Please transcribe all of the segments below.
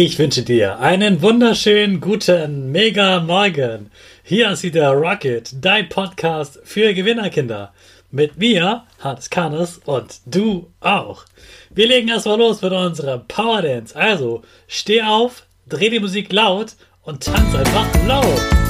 Ich wünsche dir einen wunderschönen guten Mega Morgen. Hier ist wieder Rocket, dein Podcast für Gewinnerkinder. Mit mir, Hans Kannes und du auch. Wir legen erstmal los mit unserem Power Dance. Also steh auf, dreh die Musik laut und tanz einfach laut.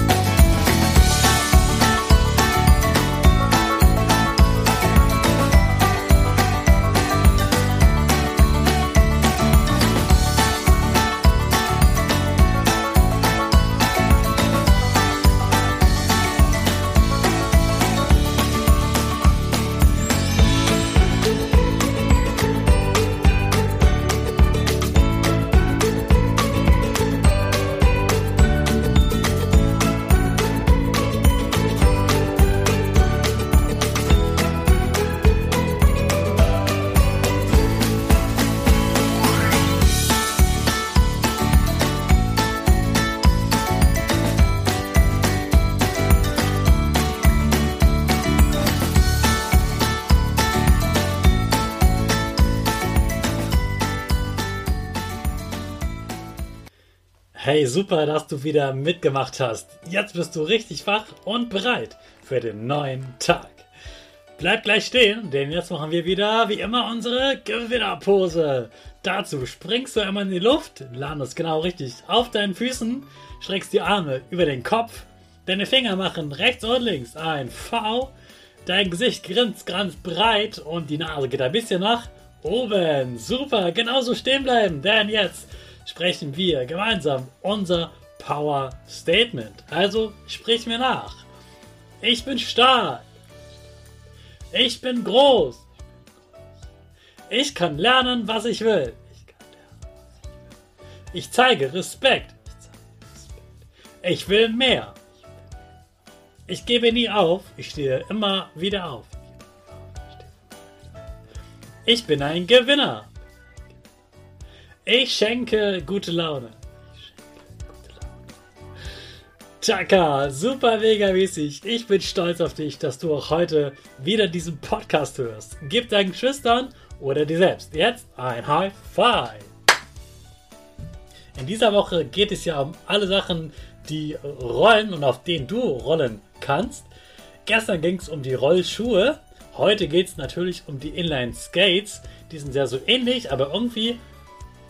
Hey, super, dass du wieder mitgemacht hast. Jetzt bist du richtig wach und bereit für den neuen Tag. Bleib gleich stehen, denn jetzt machen wir wieder wie immer unsere Gewinnerpose. Dazu springst du einmal in die Luft, landest genau richtig auf deinen Füßen, streckst die Arme über den Kopf, deine Finger machen rechts und links ein V, dein Gesicht grinst ganz breit und die Nase geht ein bisschen nach oben. Super, genauso stehen bleiben, denn jetzt sprechen wir gemeinsam unser Power Statement. Also sprich mir nach. Ich bin stark. Ich bin groß. Ich kann lernen, was ich will. Ich zeige Respekt. Ich will mehr. Ich gebe nie auf. Ich stehe immer wieder auf. Ich bin ein Gewinner. Ich schenke gute Laune. Chaka, super mega mäßig. Ich bin stolz auf dich, dass du auch heute wieder diesen Podcast hörst. Gib deinen Geschwistern oder dir selbst jetzt ein High Five. In dieser Woche geht es ja um alle Sachen, die rollen und auf denen du rollen kannst. Gestern ging es um die Rollschuhe. Heute geht es natürlich um die Inline Skates. Die sind sehr so ähnlich, aber irgendwie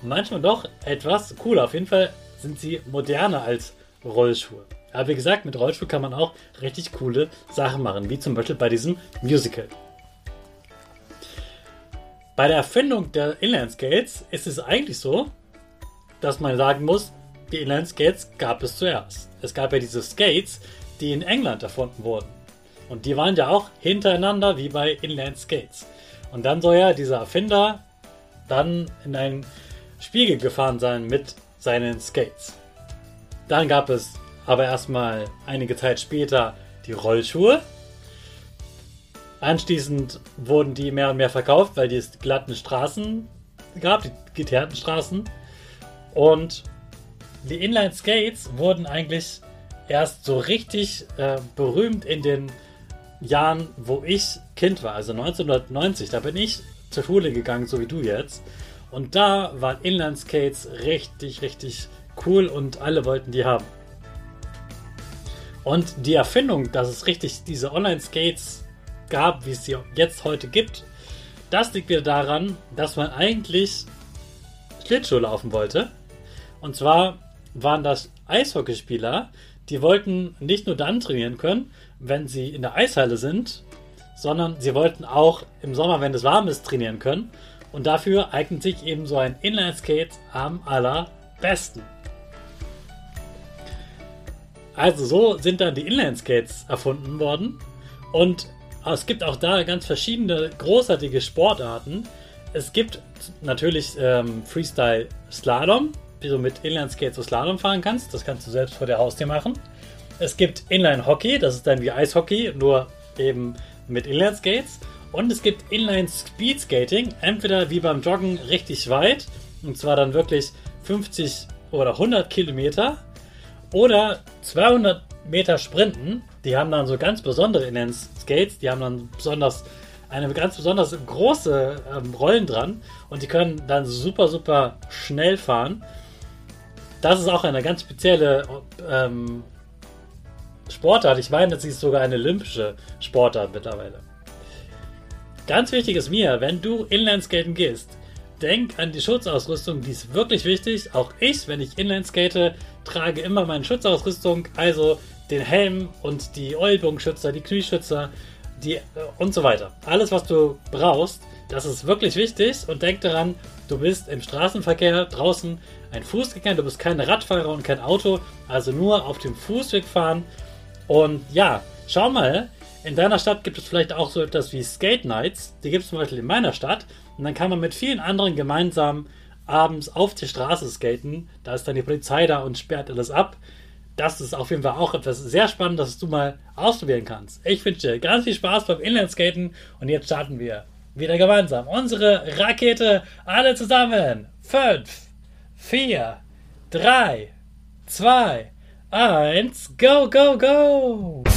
manchmal doch etwas cooler. Auf jeden Fall sind sie moderner als Rollschuhe. Aber wie gesagt, mit Rollschuh kann man auch richtig coole Sachen machen, wie zum Beispiel bei diesem Musical. Bei der Erfindung der Inline Skates ist es eigentlich so, dass man sagen muss, die Inline Skates gab es zuerst. Es gab ja diese Skates, die in England erfunden wurden. Und die waren ja auch hintereinander wie bei Inline Skates. Und dann soll ja dieser Erfinder dann in ein Spiegel gefahren sein mit seinen Skates. Dann gab es aber erstmal einige Zeit später die Rollschuhe. Anschließend wurden die mehr und mehr verkauft, weil es glatten Straßen gab, die geteerten Straßen. Und die Inline Skates wurden eigentlich erst so richtig äh, berühmt in den Jahren, wo ich Kind war, also 1990. Da bin ich zur Schule gegangen, so wie du jetzt. Und da waren Inline-Skates richtig, richtig cool und alle wollten die haben. Und die Erfindung, dass es richtig diese Online-Skates gab, wie es sie jetzt heute gibt, das liegt wieder daran, dass man eigentlich Schlittschuh laufen wollte. Und zwar waren das Eishockeyspieler, die wollten nicht nur dann trainieren können, wenn sie in der Eishalle sind, sondern sie wollten auch im Sommer, wenn es warm ist, trainieren können. Und dafür eignet sich eben so ein Inline-Skate am allerbesten. Also so sind dann die Inline-Skates erfunden worden. Und es gibt auch da ganz verschiedene großartige Sportarten. Es gibt natürlich ähm, Freestyle Slalom, wie du mit Inline-Skates so Slalom fahren kannst. Das kannst du selbst vor der Haustür machen. Es gibt Inline-Hockey, das ist dann wie Eishockey, nur eben mit Inline-Skates. Und es gibt Inline Speed Skating, entweder wie beim Joggen richtig weit, und zwar dann wirklich 50 oder 100 Kilometer, oder 200 Meter Sprinten. Die haben dann so ganz besondere Inline Skates, die haben dann besonders eine ganz besonders große ähm, Rollen dran und die können dann super, super schnell fahren. das ist auch eine ganz spezielle ähm, Sportart. Ich meine, sie ist sogar eine olympische Sportart mittlerweile. Ganz wichtig ist mir, wenn du Inlineskaten gehst, denk an die Schutzausrüstung, die ist wirklich wichtig. Auch ich, wenn ich Inlineskate, trage immer meine Schutzausrüstung, also den Helm und die Ellbogenschützer, die Knieschützer, die äh, und so weiter. Alles, was du brauchst, das ist wirklich wichtig und denk daran, du bist im Straßenverkehr draußen ein Fußgänger, du bist kein Radfahrer und kein Auto, also nur auf dem Fußweg fahren. Und ja, schau mal, in deiner Stadt gibt es vielleicht auch so etwas wie Skate Nights, die gibt es zum Beispiel in meiner Stadt und dann kann man mit vielen anderen gemeinsam abends auf der Straße skaten. Da ist dann die Polizei da und sperrt alles ab. Das ist auf jeden Fall auch etwas sehr Spannendes, das du mal ausprobieren kannst. Ich wünsche dir ganz viel Spaß beim Inlineskaten und jetzt starten wir wieder gemeinsam unsere Rakete alle zusammen. 5, 4, 3, 2, 1, go, go, go!